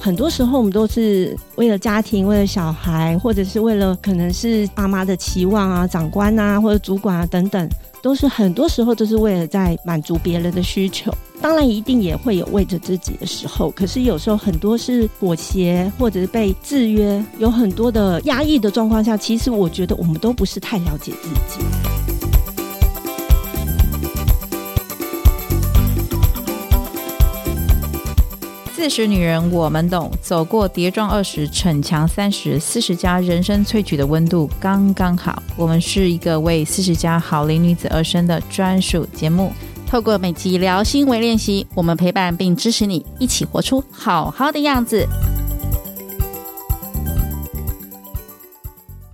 很多时候我们都是为了家庭，为了小孩，或者是为了可能是爸妈的期望啊、长官啊或者主管啊等等，都是很多时候都是为了在满足别人的需求。当然一定也会有为着自己的时候，可是有时候很多是妥协或者是被制约，有很多的压抑的状况下，其实我觉得我们都不是太了解自己。四十女人我们懂，走过跌撞二十，逞强三十，四十加人生萃取的温度刚刚好。我们是一个为四十加好龄女子而生的专属节目。透过每集聊心为练习，我们陪伴并支持你，一起活出好好的样子。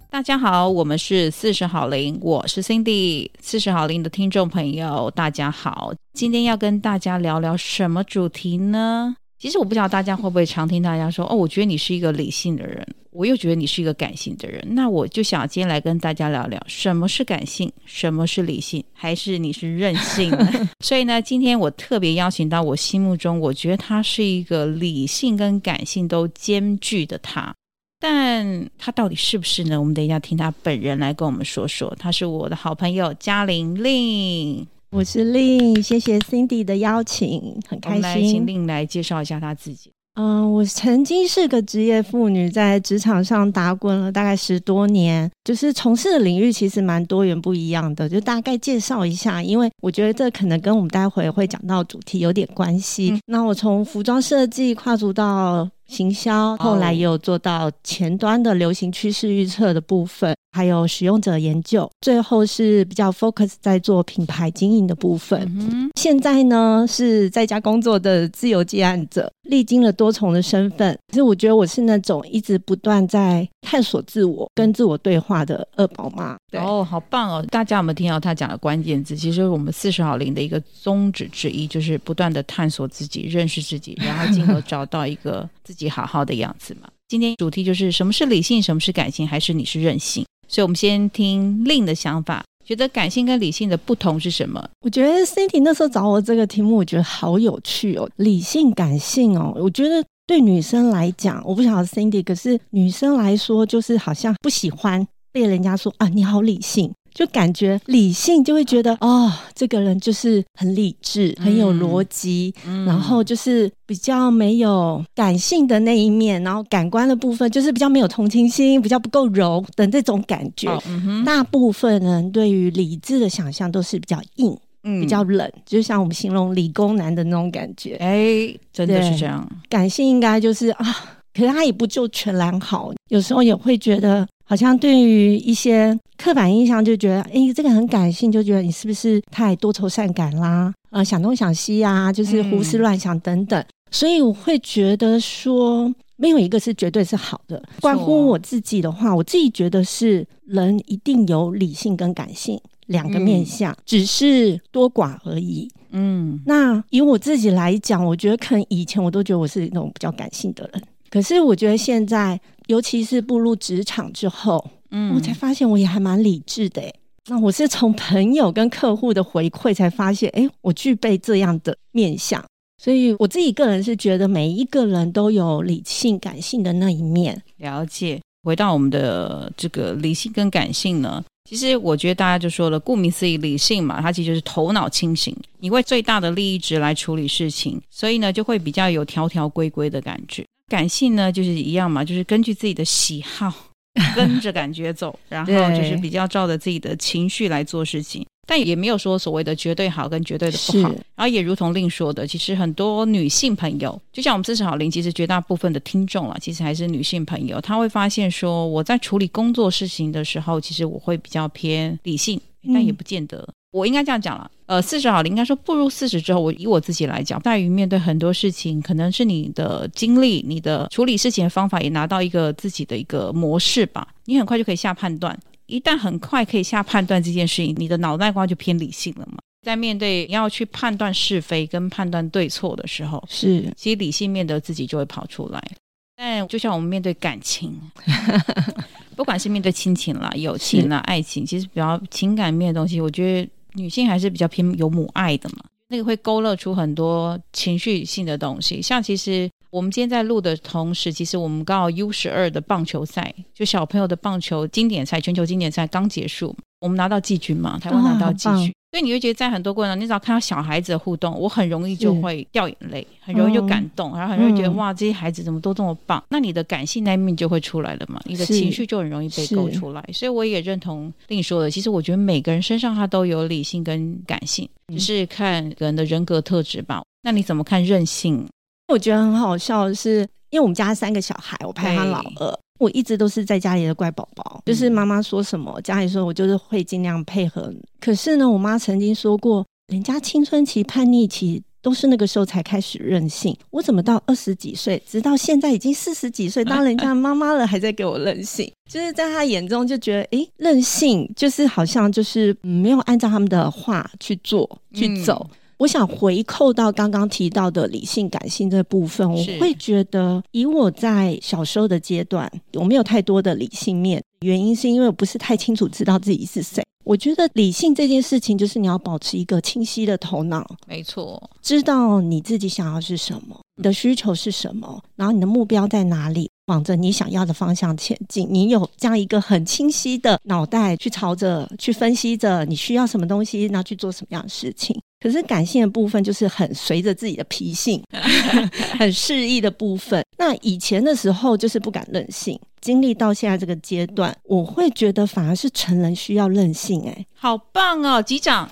大家好，我们是四十好龄，我是 Cindy。四十好龄的听众朋友，大家好，今天要跟大家聊聊什么主题呢？其实我不知道大家会不会常听大家说哦，我觉得你是一个理性的人，我又觉得你是一个感性的人。那我就想今天来跟大家聊聊什么是感性，什么是理性，还是你是任性？所以呢，今天我特别邀请到我心目中，我觉得他是一个理性跟感性都兼具的他，但他到底是不是呢？我们等一下听他本人来跟我们说说。他是我的好朋友嘉玲玲。我是 Lin，谢谢 Cindy 的邀请，很开心。来请 Lin 来介绍一下她自己。嗯、呃，我曾经是个职业妇女，在职场上打滚了大概十多年，就是从事的领域其实蛮多元不一样的。就大概介绍一下，因为我觉得这可能跟我们待会会讲到主题有点关系。嗯、那我从服装设计跨足到行销，后来也有做到前端的流行趋势预测的部分。还有使用者研究，最后是比较 focus 在做品牌经营的部分。嗯、现在呢是在家工作的自由接案者，历经了多重的身份。其实我觉得我是那种一直不断在探索自我、跟自我对话的二宝妈。对哦，好棒哦！大家有没有听到他讲的关键字？其实我们四十好龄的一个宗旨之一，就是不断的探索自己、认识自己，然后进而找到一个自己自己好好的样子嘛。今天主题就是什么是理性，什么是感性，还是你是任性？所以，我们先听令的想法，觉得感性跟理性的不同是什么？我觉得 Cindy 那时候找我这个题目，我觉得好有趣哦。理性、感性哦，我觉得对女生来讲，我不晓得 Cindy，可是女生来说，就是好像不喜欢被人家说啊，你好理性。就感觉理性就会觉得哦，这个人就是很理智，很有逻辑，嗯、然后就是比较没有感性的那一面，然后感官的部分就是比较没有同情心，比较不够柔的这种感觉。哦嗯、大部分人对于理智的想象都是比较硬，嗯、比较冷，就像我们形容理工男的那种感觉。哎，真的是这样。感性应该就是啊，可是他也不就全然好，有时候也会觉得。好像对于一些刻板印象，就觉得，哎，这个很感性，就觉得你是不是太多愁善感啦？呃，想东想西啊，就是胡思乱想等等。嗯、所以我会觉得说，没有一个是绝对是好的。关乎我自己的话，我自己觉得是人一定有理性跟感性两个面相，嗯、只是多寡而已。嗯，那以我自己来讲，我觉得可能以前我都觉得我是那种比较感性的人，可是我觉得现在。尤其是步入职场之后，嗯，我才发现我也还蛮理智的诶。那我是从朋友跟客户的回馈才发现，诶，我具备这样的面相。所以我自己个人是觉得每一个人都有理性、感性的那一面。了解。回到我们的这个理性跟感性呢，其实我觉得大家就说了，顾名思义，理性嘛，它其实就是头脑清醒，你为最大的利益值来处理事情，所以呢，就会比较有条条规规的感觉。感性呢，就是一样嘛，就是根据自己的喜好，跟着感觉走，然后就是比较照着自己的情绪来做事情，但也没有说所谓的绝对好跟绝对的不好。然后也如同 Lin 说的，其实很多女性朋友，就像我们四十好龄，其实绝大部分的听众啊，其实还是女性朋友，她会发现说，我在处理工作事情的时候，其实我会比较偏理性，但也不见得。嗯我应该这样讲了，呃，四十好了，应该说步入四十之后，我以我自己来讲，在于面对很多事情，可能是你的经历、你的处理事情的方法，也拿到一个自己的一个模式吧。你很快就可以下判断，一旦很快可以下判断这件事情，你的脑袋瓜就偏理性了嘛。在面对要去判断是非跟判断对错的时候，是其实理性面的自己就会跑出来。但就像我们面对感情，不管是面对亲情啦、友情啦、爱情，其实比较情感面的东西，我觉得。女性还是比较偏有母爱的嘛，那个会勾勒出很多情绪性的东西。像其实我们今天在录的同时，其实我们刚好 U 十二的棒球赛，就小朋友的棒球经典赛、全球经典赛刚结束，我们拿到季军嘛，台湾拿到季军。哦所以你会觉得在很多过程中，你只要看到小孩子的互动，我很容易就会掉眼泪，很容易就感动，嗯、然后很容易觉得哇，这些孩子怎么都这么棒？那你的感性那一面就会出来了嘛，你的情绪就很容易被勾出来。所以我也认同令说的，其实我觉得每个人身上他都有理性跟感性，只是看个人的人格特质吧。那你怎么看任性？我觉得很好笑的是，因为我们家三个小孩，我排行老二。我一直都是在家里的乖宝宝，就是妈妈说什么，家里说我就是会尽量配合。可是呢，我妈曾经说过，人家青春期、叛逆期都是那个时候才开始任性。我怎么到二十几岁，直到现在已经四十几岁，当人家妈妈了，还在给我任性？就是在她眼中就觉得，诶，任性就是好像就是没有按照他们的话去做去走。嗯我想回扣到刚刚提到的理性感性这部分，我会觉得，以我在小时候的阶段，我没有太多的理性面，原因是因为我不是太清楚知道自己是谁。我觉得理性这件事情，就是你要保持一个清晰的头脑，没错，知道你自己想要是什么，你的需求是什么，然后你的目标在哪里，往着你想要的方向前进。你有这样一个很清晰的脑袋去朝着去分析着你需要什么东西，然后去做什么样的事情。可是感性的部分就是很随着自己的脾性，很适意的部分。那以前的时候就是不敢任性，经历到现在这个阶段，我会觉得反而是成人需要任性。哎，好棒哦，机长！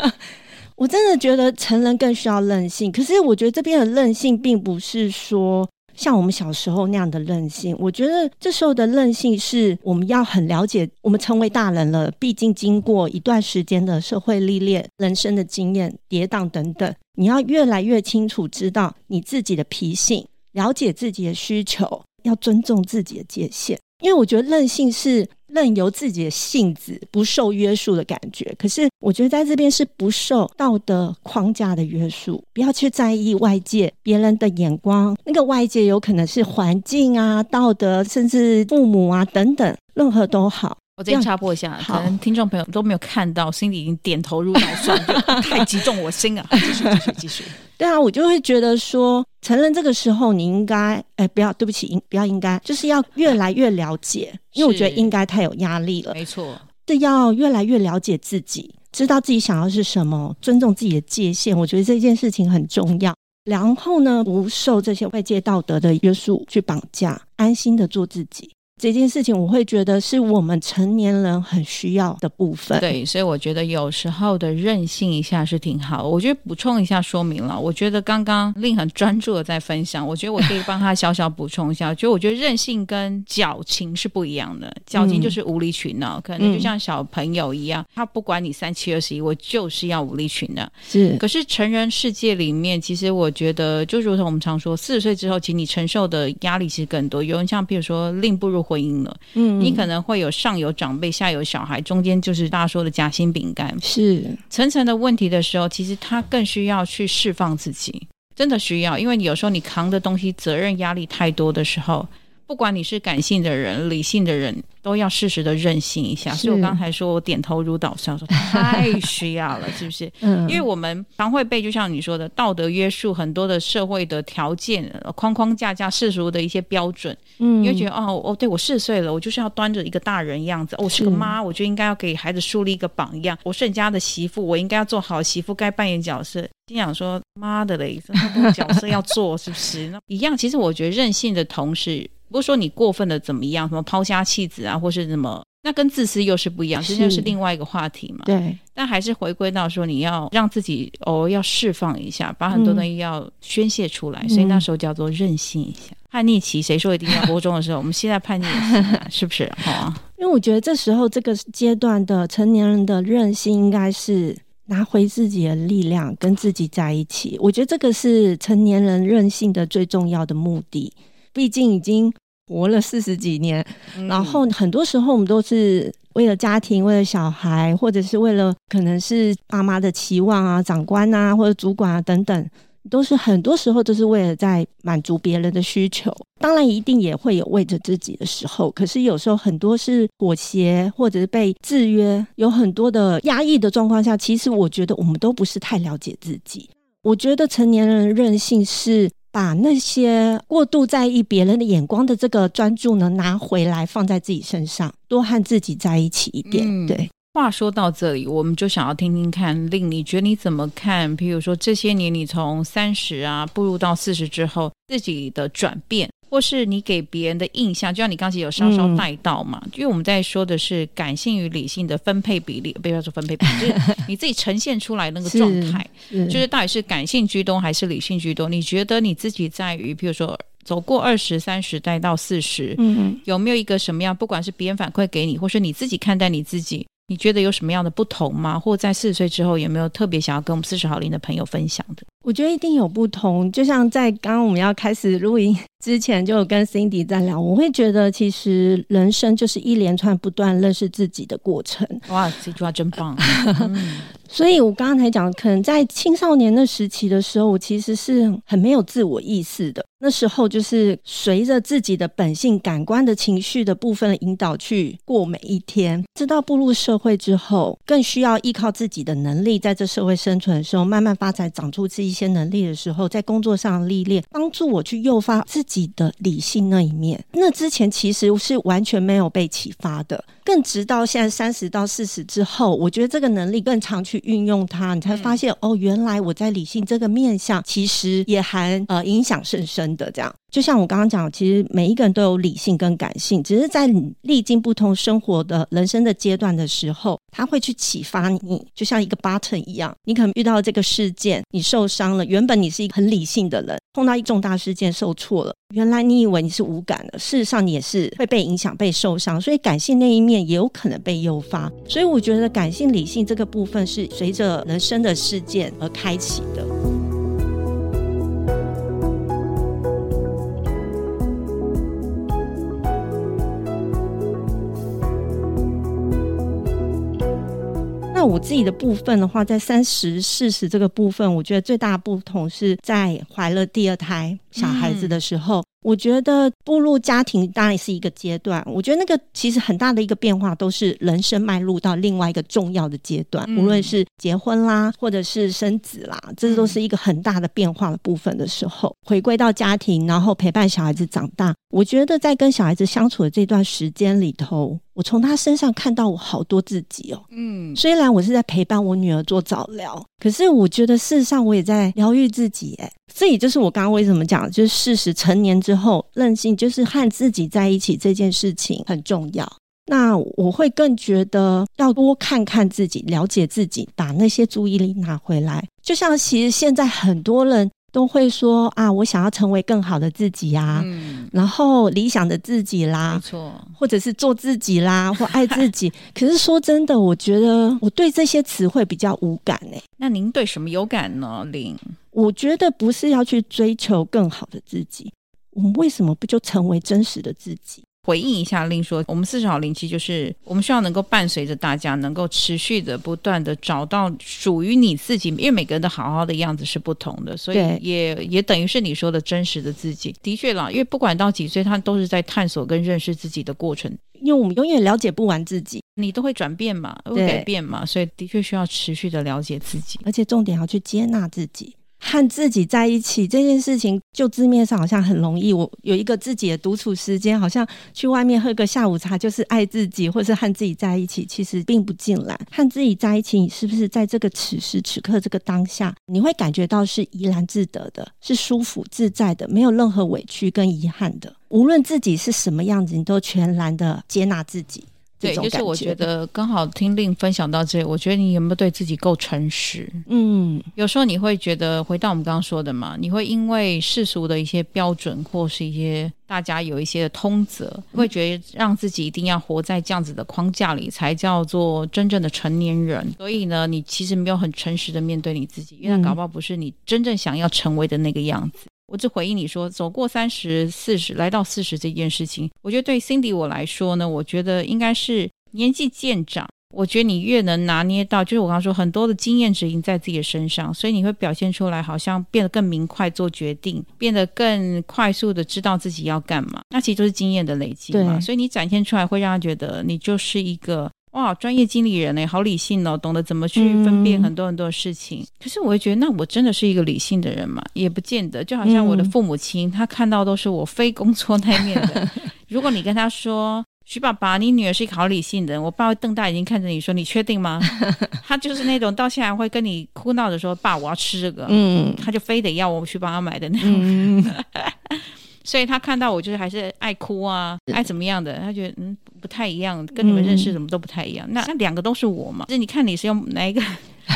我真的觉得成人更需要任性。可是我觉得这边的任性并不是说。像我们小时候那样的任性，我觉得这时候的任性是我们要很了解，我们成为大人了，毕竟经过一段时间的社会历练、人生的经验、跌宕等等，你要越来越清楚知道你自己的脾性，了解自己的需求，要尊重自己的界限。因为我觉得任性是任由自己的性子不受约束的感觉，可是我觉得在这边是不受道德框架的约束，不要去在意外界别人的眼光。那个外界有可能是环境啊、道德，甚至父母啊等等，任何都好。我这边插播一下，可能听众朋友都没有看到，心里已经点头如捣蒜，太击中我心了。继续，继续，继续。对啊，我就会觉得说，成人这个时候，你应该，哎，不要，对不起，应不要应该，就是要越来越了解，因为我觉得应该太有压力了。没错，是要越来越了解自己，知道自己想要是什么，尊重自己的界限。我觉得这件事情很重要。然后呢，不受这些外界道德的约束去绑架，安心的做自己。这件事情，我会觉得是我们成年人很需要的部分。对，所以我觉得有时候的任性一下是挺好。我觉得补充一下说明了。我觉得刚刚令很专注的在分享，我觉得我可以帮他小小补充一下。就 我觉得任性跟矫情是不一样的。矫情就是无理取闹，嗯、可能就像小朋友一样，他不管你三七二十一，我就是要无理取闹。是。可是成人世界里面，其实我觉得就如同我们常说，四十岁之后，其实你承受的压力其实更多。有人像比如说令步入。婚姻了，嗯，你可能会有上有长辈，下有小孩，中间就是大家说的夹心饼干，是。层层的问题的时候，其实他更需要去释放自己，真的需要，因为你有时候你扛的东西、责任、压力太多的时候。不管你是感性的人、理性的人，都要适时的任性一下。所以我刚才说我点头如捣蒜，说太 需要了，是不是？嗯，因为我们常会被就像你说的道德约束，很多的社会的条件、框框架架、世俗的一些标准，嗯，你会觉得哦哦，对我四十岁了，我就是要端着一个大人样子。哦，我是个妈，我就应该要给孩子树立一个榜样。我是人家的媳妇，我应该要做好媳妇该扮演角色。心想说妈的嘞，这么多角色要做，是不是？那一样。其实我觉得任性的同时。不是说你过分的怎么样，什么抛家弃子啊，或是什么，那跟自私又是不一样，这就是另外一个话题嘛。对，但还是回归到说，你要让自己偶尔要释放一下，把很多东西要宣泄出来，嗯、所以那时候叫做任性一下。叛逆期，谁说一定要播中的时候？我们现在叛逆 是不是？好啊，因为我觉得这时候这个阶段的成年人的任性，应该是拿回自己的力量，跟自己在一起。我觉得这个是成年人任性的最重要的目的。毕竟已经活了四十几年，嗯、然后很多时候我们都是为了家庭、为了小孩，或者是为了可能是爸妈的期望啊、长官啊或者主管啊等等，都是很多时候都是为了在满足别人的需求。当然，一定也会有为着自己的时候，可是有时候很多是妥协，或者是被制约，有很多的压抑的状况下，其实我觉得我们都不是太了解自己。我觉得成年人的任性是。把那些过度在意别人的眼光的这个专注呢，拿回来放在自己身上，多和自己在一起一点。嗯、对。话说到这里，我们就想要听听看，令你觉得你怎么看？比如说这些年，你从三十啊步入到四十之后，自己的转变，或是你给别人的印象，就像你刚才有稍稍带到嘛，嗯、因为我们在说的是感性与理性的分配比例，不要说分配比例，就是你自己呈现出来那个状态，就是到底是感性居多还是理性居多？你觉得你自己在于，比如说走过二十三十代到四十，嗯，有没有一个什么样？不管是别人反馈给你，或是你自己看待你自己。你觉得有什么样的不同吗？或在四十岁之后，有没有特别想要跟我们四十好龄的朋友分享的？我觉得一定有不同。就像在刚刚我们要开始录音之前，就有跟 Cindy 在聊。我会觉得，其实人生就是一连串不断认识自己的过程。哇，这句话真棒！嗯所以，我刚才讲，可能在青少年的时期的时候，我其实是很没有自我意识的。那时候就是随着自己的本性、感官的情绪的部分引导去过每一天。直到步入社会之后，更需要依靠自己的能力，在这社会生存的时候，慢慢发展、长出这一些能力的时候，在工作上历练，帮助我去诱发自己的理性那一面。那之前其实是完全没有被启发的。更直到现在三十到四十之后，我觉得这个能力更常去运用它，你才发现、嗯、哦，原来我在理性这个面向其实也还呃影响甚深的这样。就像我刚刚讲，其实每一个人都有理性跟感性，只是在你历经不同生活的人生的阶段的时候，他会去启发你，就像一个 button 一样。你可能遇到这个事件，你受伤了，原本你是一个很理性的人，碰到一重大事件受挫了，原来你以为你是无感的，事实上你也是会被影响、被受伤，所以感性那一面也有可能被诱发。所以我觉得感性、理性这个部分是随着人生的事件而开启的。我自己的部分的话，在三十、四十这个部分，我觉得最大的不同是在怀了第二胎小孩子的时候。嗯我觉得步入家庭当然是一个阶段，我觉得那个其实很大的一个变化，都是人生迈入到另外一个重要的阶段，无论是结婚啦，或者是生子啦，这都是一个很大的变化的部分的时候，回归到家庭，然后陪伴小孩子长大。我觉得在跟小孩子相处的这段时间里头，我从他身上看到我好多自己哦。嗯，虽然我是在陪伴我女儿做早疗，可是我觉得事实上我也在疗愈自己哎。这也就是我刚刚为什么讲，就是事实成年之后，任性就是和自己在一起这件事情很重要。那我会更觉得要多看看自己，了解自己，把那些注意力拿回来。就像其实现在很多人都会说啊，我想要成为更好的自己呀，嗯，然后理想的自己啦，没错，或者是做自己啦，或爱自己。可是说真的，我觉得我对这些词汇比较无感诶。那您对什么有感呢，林？我觉得不是要去追求更好的自己，我们为什么不就成为真实的自己？回应一下，令说，我们四十好龄期就是我们需要能够伴随着大家，能够持续的、不断的找到属于你自己，因为每个人的好好的样子是不同的，所以也也等于是你说的真实的自己。的确啦，因为不管到几岁，他都是在探索跟认识自己的过程，因为我们永远了解不完自己，你都会转变嘛，会改变嘛，所以的确需要持续的了解自己，而且重点要去接纳自己。和自己在一起这件事情，就字面上好像很容易。我有一个自己的独处时间，好像去外面喝个下午茶就是爱自己，或是和自己在一起，其实并不尽然。和自己在一起，你是不是在这个此时此刻这个当下，你会感觉到是怡然自得的，是舒服自在的，没有任何委屈跟遗憾的。无论自己是什么样子，你都全然的接纳自己。对，就是我觉得刚好听令分享到这里，我觉得你有没有对自己够诚实？嗯，有时候你会觉得回到我们刚刚说的嘛，你会因为世俗的一些标准或是一些大家有一些的通则，会觉得让自己一定要活在这样子的框架里才叫做真正的成年人。所以呢，你其实没有很诚实的面对你自己，因为搞不好不是你真正想要成为的那个样子。我只回应你说，走过三十、四十，来到四十这件事情，我觉得对 Cindy 我来说呢，我觉得应该是年纪渐长，我觉得你越能拿捏到，就是我刚刚说很多的经验值已经在自己的身上，所以你会表现出来，好像变得更明快做决定，变得更快速的知道自己要干嘛。那其实就是经验的累积嘛，所以你展现出来会让他觉得你就是一个。哇，专业经理人呢，好理性哦，懂得怎么去分辨很多很多事情。嗯、可是我会觉得，那我真的是一个理性的人嘛？也不见得。就好像我的父母亲，嗯、他看到都是我非工作那一面的。如果你跟他说，徐爸爸，你女儿是一个好理性的人，我爸会瞪大眼睛看着你说，你确定吗？他就是那种到现在会跟你哭闹着说，爸，我要吃这个，嗯，他就非得要我去帮他买的那种。嗯 所以他看到我就是还是爱哭啊，爱怎么样的，他觉得嗯不太一样，跟你们认识什么都不太一样。嗯、那那两个都是我嘛？就是你看你是用哪一个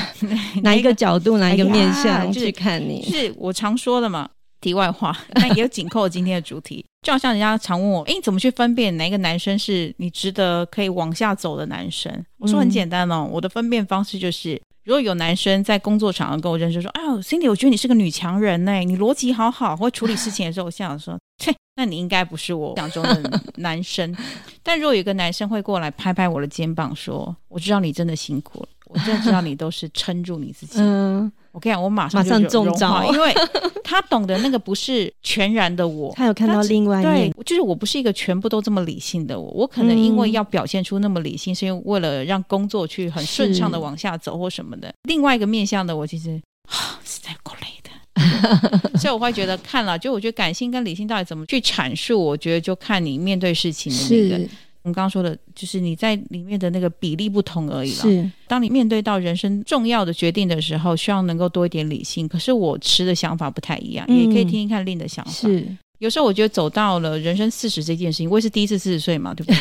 哪一个角度哪一个面向去看你？就是我常说的嘛。题外话，那也有紧扣今天的主题。就好像人家常问我，哎，你怎么去分辨哪一个男生是你值得可以往下走的男生？我说很简单哦，我的分辨方式就是。如果有男生在工作场合跟我认识，说：“哎呦，Cindy，我觉得你是个女强人呢，你逻辑好好，会处理事情的时候，我想说，切，那你应该不是我想中的男生。但如果有个男生会过来拍拍我的肩膀，说：我知道你真的辛苦了。”我真知道你都是撑住你自己。嗯，我跟你讲，我马上马上中招，因为他懂得那个不是全然的我，他有看到另外一面。对，就是我不是一个全部都这么理性的我，我可能因为要表现出那么理性，嗯、是因为为了让工作去很顺畅的往下走或什么的。另外一个面向的我，其实啊，实在够累的，所以我会觉得看了，就我觉得感性跟理性到底怎么去阐述，我觉得就看你面对事情的那个。我们刚刚说的，就是你在里面的那个比例不同而已了。是，当你面对到人生重要的决定的时候，希望能够多一点理性。可是我持的想法不太一样，嗯、也可以听听看另的想法。是，有时候我觉得走到了人生四十这件事情，我也是第一次四十岁嘛，对不对？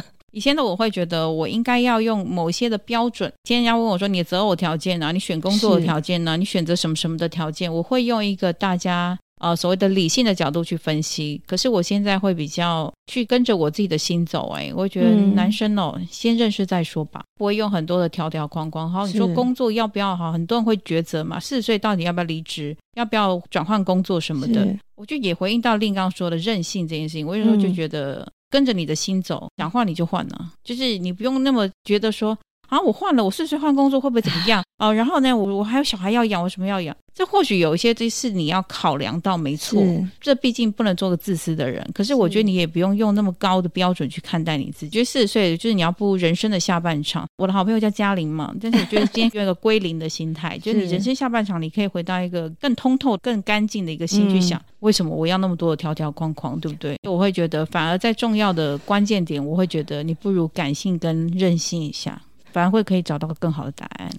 以前的我会觉得我应该要用某些的标准。今天人家问我说，你择偶条件啊，你选工作的条件呢、啊，你选择什么什么的条件，我会用一个大家。呃，所谓的理性的角度去分析，可是我现在会比较去跟着我自己的心走。哎，我觉得男生哦，嗯、先认识再说吧，不会用很多的条条框框。好，你说工作要不要好？很多人会抉择嘛，四十岁到底要不要离职，要不要转换工作什么的。是我就也回应到令刚说的任性这件事情。我有时候就觉得跟着你的心走，想换你就换了，就是你不用那么觉得说。啊，我换了，我试试换工作会不会怎么样？哦，然后呢，我我还有小孩要养，我什么要养？这或许有一些这是你要考量到，没错。这毕竟不能做个自私的人。可是我觉得你也不用用那么高的标准去看待你自己。觉得四十岁就是你要步入人生的下半场。我的好朋友叫嘉玲嘛，但是我觉得今天有一个归零的心态，就是你人生下半场，你可以回到一个更通透、更干净的一个心去想，嗯、为什么我要那么多的条条框框，对不对？我会觉得，反而在重要的关键点，我会觉得你不如感性跟任性一下。反而会可以找到更好的答案。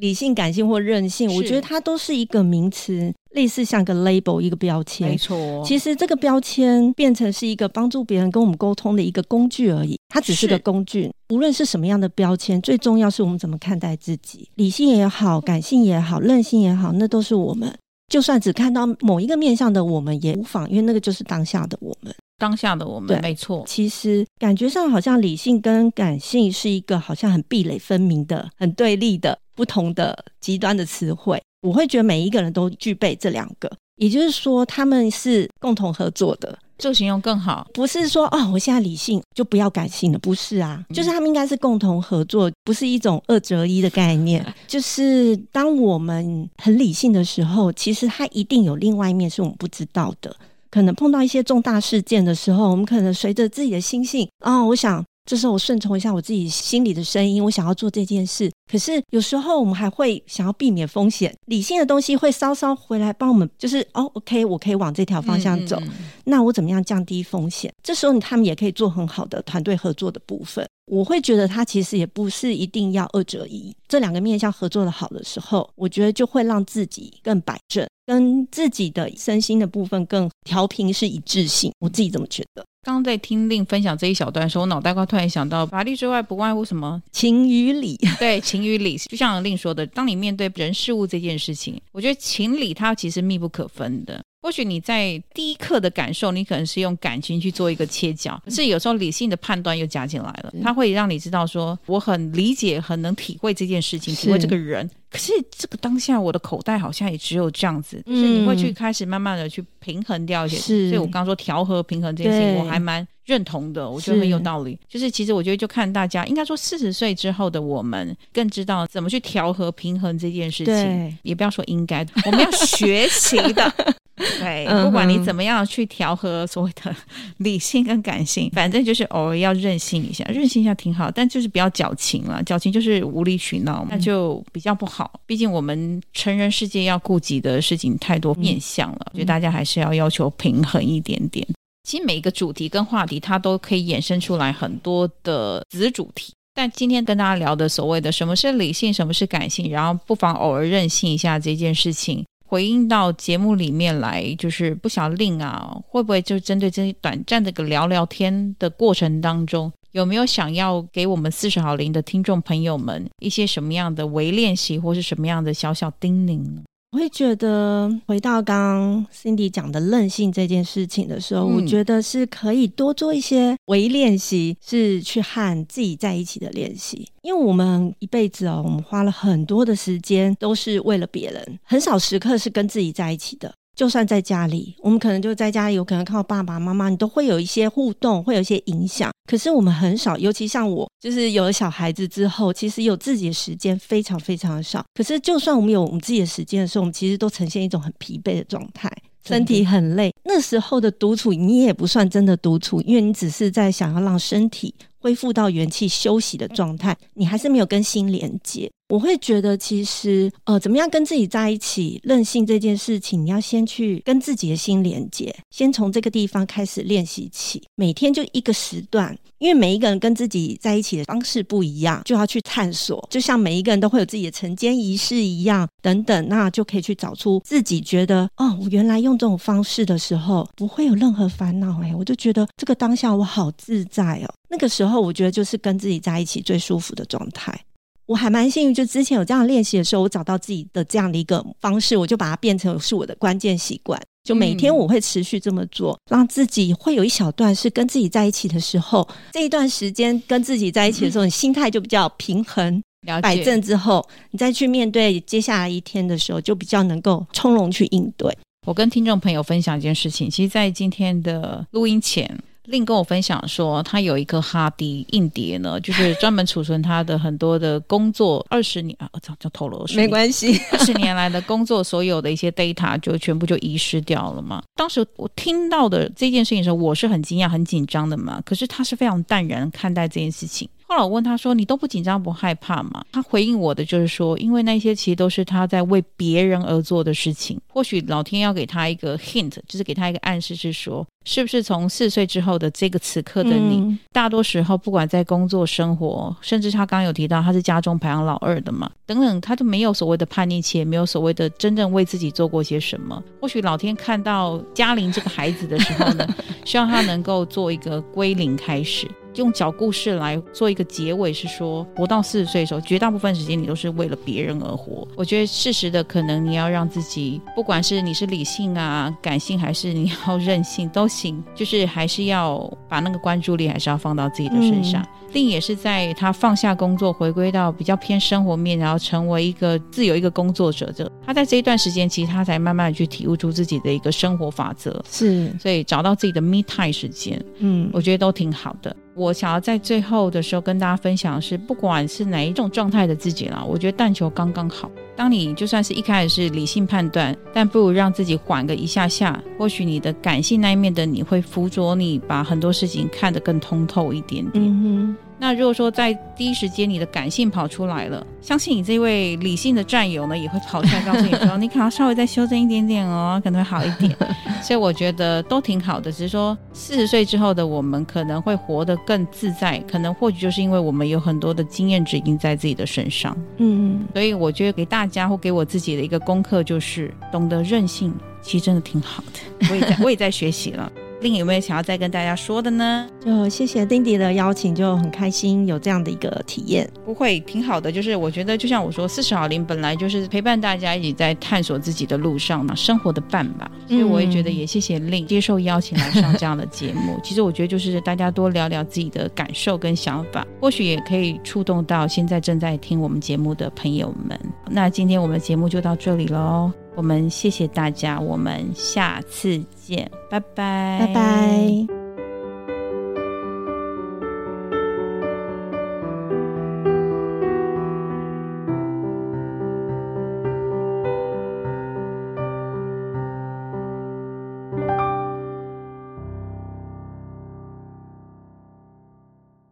理性、感性或任性，我觉得它都是一个名词，类似像个 label 一个标签。没错、哦，其实这个标签变成是一个帮助别人跟我们沟通的一个工具而已。它只是个工具，无论是什么样的标签，最重要是我们怎么看待自己。理性也好，感性也好，任性也好，那都是我们。就算只看到某一个面向的我们也无妨，因为那个就是当下的我们。当下的我们，对没错。其实感觉上好像理性跟感性是一个好像很壁垒分明的、很对立的不同的极端的词汇。我会觉得每一个人都具备这两个，也就是说他们是共同合作的。这个形容更好，不是说哦，我现在理性就不要感性了，不是啊，就是他们应该是共同合作，不是一种二择一的概念。就是当我们很理性的时候，其实它一定有另外一面是我们不知道的。可能碰到一些重大事件的时候，我们可能随着自己的心性、哦，我想这时候我顺从一下我自己心里的声音，我想要做这件事。可是有时候我们还会想要避免风险，理性的东西会稍稍回来帮我们，就是哦，OK，我可以往这条方向走。嗯嗯，那我怎么样降低风险？这时候他们也可以做很好的团队合作的部分。我会觉得他其实也不是一定要二者一，这两个面向合作的好的时候，我觉得就会让自己更摆正。跟自己的身心的部分更调频是一致性，我自己这么觉得。刚刚在听令分享这一小段的时候，我脑袋瓜突然想到，法律之外不外乎什么情与理。对，情与理，就像令说的，当你面对人事物这件事情，我觉得情理它其实密不可分的。或许你在第一刻的感受，你可能是用感情去做一个切角，可是有时候理性的判断又加进来了，它会让你知道说，我很理解，很能体会这件事情，体会这个人。可是这个当下，我的口袋好像也只有这样子，所以你会去开始慢慢的去平衡掉一些。是，所以我刚刚说调和平衡这件事情，我还蛮认同的，我觉得很有道理。就是其实我觉得就看大家，应该说四十岁之后的我们更知道怎么去调和平衡这件事情，也不要说应该，我们要学习的。对，不管你怎么样去调和所谓的理性跟感性，反正就是偶尔要任性一下，任性一下挺好，但就是不要矫情了，矫情就是无理取闹，那就比较不好。毕竟我们成人世界要顾及的事情太多面向了，我觉得大家还是要要求平衡一点点。其实每一个主题跟话题，它都可以衍生出来很多的子主题。但今天跟大家聊的所谓的什么是理性，什么是感性，然后不妨偶尔任性一下这件事情，回应到节目里面来，就是不想令啊，会不会就针对这些短暂的个聊聊天的过程当中，有没有想要给我们四十好零的听众朋友们一些什么样的微练习，或是什么样的小小叮咛呢？我会觉得，回到刚刚 Cindy 讲的任性这件事情的时候，嗯、我觉得是可以多做一些微练习，是去和自己在一起的练习。因为我们一辈子哦，我们花了很多的时间都是为了别人，很少时刻是跟自己在一起的。就算在家里，我们可能就在家里，有可能靠爸爸妈妈，你都会有一些互动，会有一些影响。可是我们很少，尤其像我，就是有了小孩子之后，其实有自己的时间非常非常的少。可是就算我们有我们自己的时间的时候，我们其实都呈现一种很疲惫的状态，身体很累。那时候的独处，你也不算真的独处，因为你只是在想要让身体恢复到元气休息的状态，你还是没有跟心连接。我会觉得，其实呃，怎么样跟自己在一起，任性这件事情，你要先去跟自己的心连接，先从这个地方开始练习起。每天就一个时段，因为每一个人跟自己在一起的方式不一样，就要去探索。就像每一个人都会有自己的晨间仪式一样，等等，那就可以去找出自己觉得哦，我原来用这种方式的时候不会有任何烦恼诶，我就觉得这个当下我好自在哦。那个时候，我觉得就是跟自己在一起最舒服的状态。我还蛮幸运，就之前有这样练习的时候，我找到自己的这样的一个方式，我就把它变成是我的关键习惯。就每天我会持续这么做，让自己会有一小段是跟自己在一起的时候，这一段时间跟自己在一起的时候，你心态就比较平衡、摆正之后，你再去面对接下来一天的时候，就比较能够从容去应对。我跟听众朋友分享一件事情，其实，在今天的录音前。另跟我分享说，他有一颗哈迪硬碟呢，就是专门储存他的很多的工作 二十年啊，这就透露没关系，二十年来的工作所有的一些 data 就全部就遗失掉了嘛。当时我听到的这件事情的时候，我是很惊讶、很紧张的嘛。可是他是非常淡然看待这件事情。后来我问他说：“你都不紧张不害怕吗？”他回应我的就是说：“因为那些其实都是他在为别人而做的事情。或许老天要给他一个 hint，就是给他一个暗示，是说，是不是从四岁之后的这个此刻的你，嗯、大多时候不管在工作、生活，甚至他刚刚有提到他是家中排行老二的嘛，等等，他就没有所谓的叛逆期，也没有所谓的真正为自己做过些什么。或许老天看到嘉玲这个孩子的时候呢，希望他能够做一个归零开始。”用小故事来做一个结尾，是说活到四十岁的时候，绝大部分时间你都是为了别人而活。我觉得适时的，可能你要让自己，不管是你是理性啊、感性，还是你要任性都行，就是还是要把那个关注力还是要放到自己的身上。嗯、也是在他放下工作，回归到比较偏生活面，然后成为一个自由一个工作者的。他在这一段时间，其实他才慢慢的去体悟出自己的一个生活法则。是，所以找到自己的 me time 时间，嗯，我觉得都挺好的。我想要在最后的时候跟大家分享的是，不管是哪一种状态的自己啦，我觉得但求刚刚好。当你就算是一开始是理性判断，但不如让自己缓个一下下，或许你的感性那一面的你会辅佐你，把很多事情看得更通透一点点。嗯哼。那如果说在第一时间你的感性跑出来了，相信你这位理性的战友呢也会跑出来告诉你说，你可能稍微再修正一点点哦，可能会好一点。所以我觉得都挺好的，只是说四十岁之后的我们可能会活得更自在，可能或许就是因为我们有很多的经验值已经在自己的身上。嗯，所以我觉得给大家或给我自己的一个功课就是懂得任性，其实真的挺好的。我也在，我也在学习了。另有没有想要再跟大家说的呢？就谢谢丁迪的邀请，就很开心有这样的一个体验。不会，挺好的。就是我觉得，就像我说，四十好龄本来就是陪伴大家一起在探索自己的路上嘛，生活的伴吧。所以我也觉得，也谢谢令接受邀请来上这样的节目。其实我觉得，就是大家多聊聊自己的感受跟想法，或许也可以触动到现在正在听我们节目的朋友们。那今天我们的节目就到这里喽。我们谢谢大家，我们下次见，拜拜，拜拜。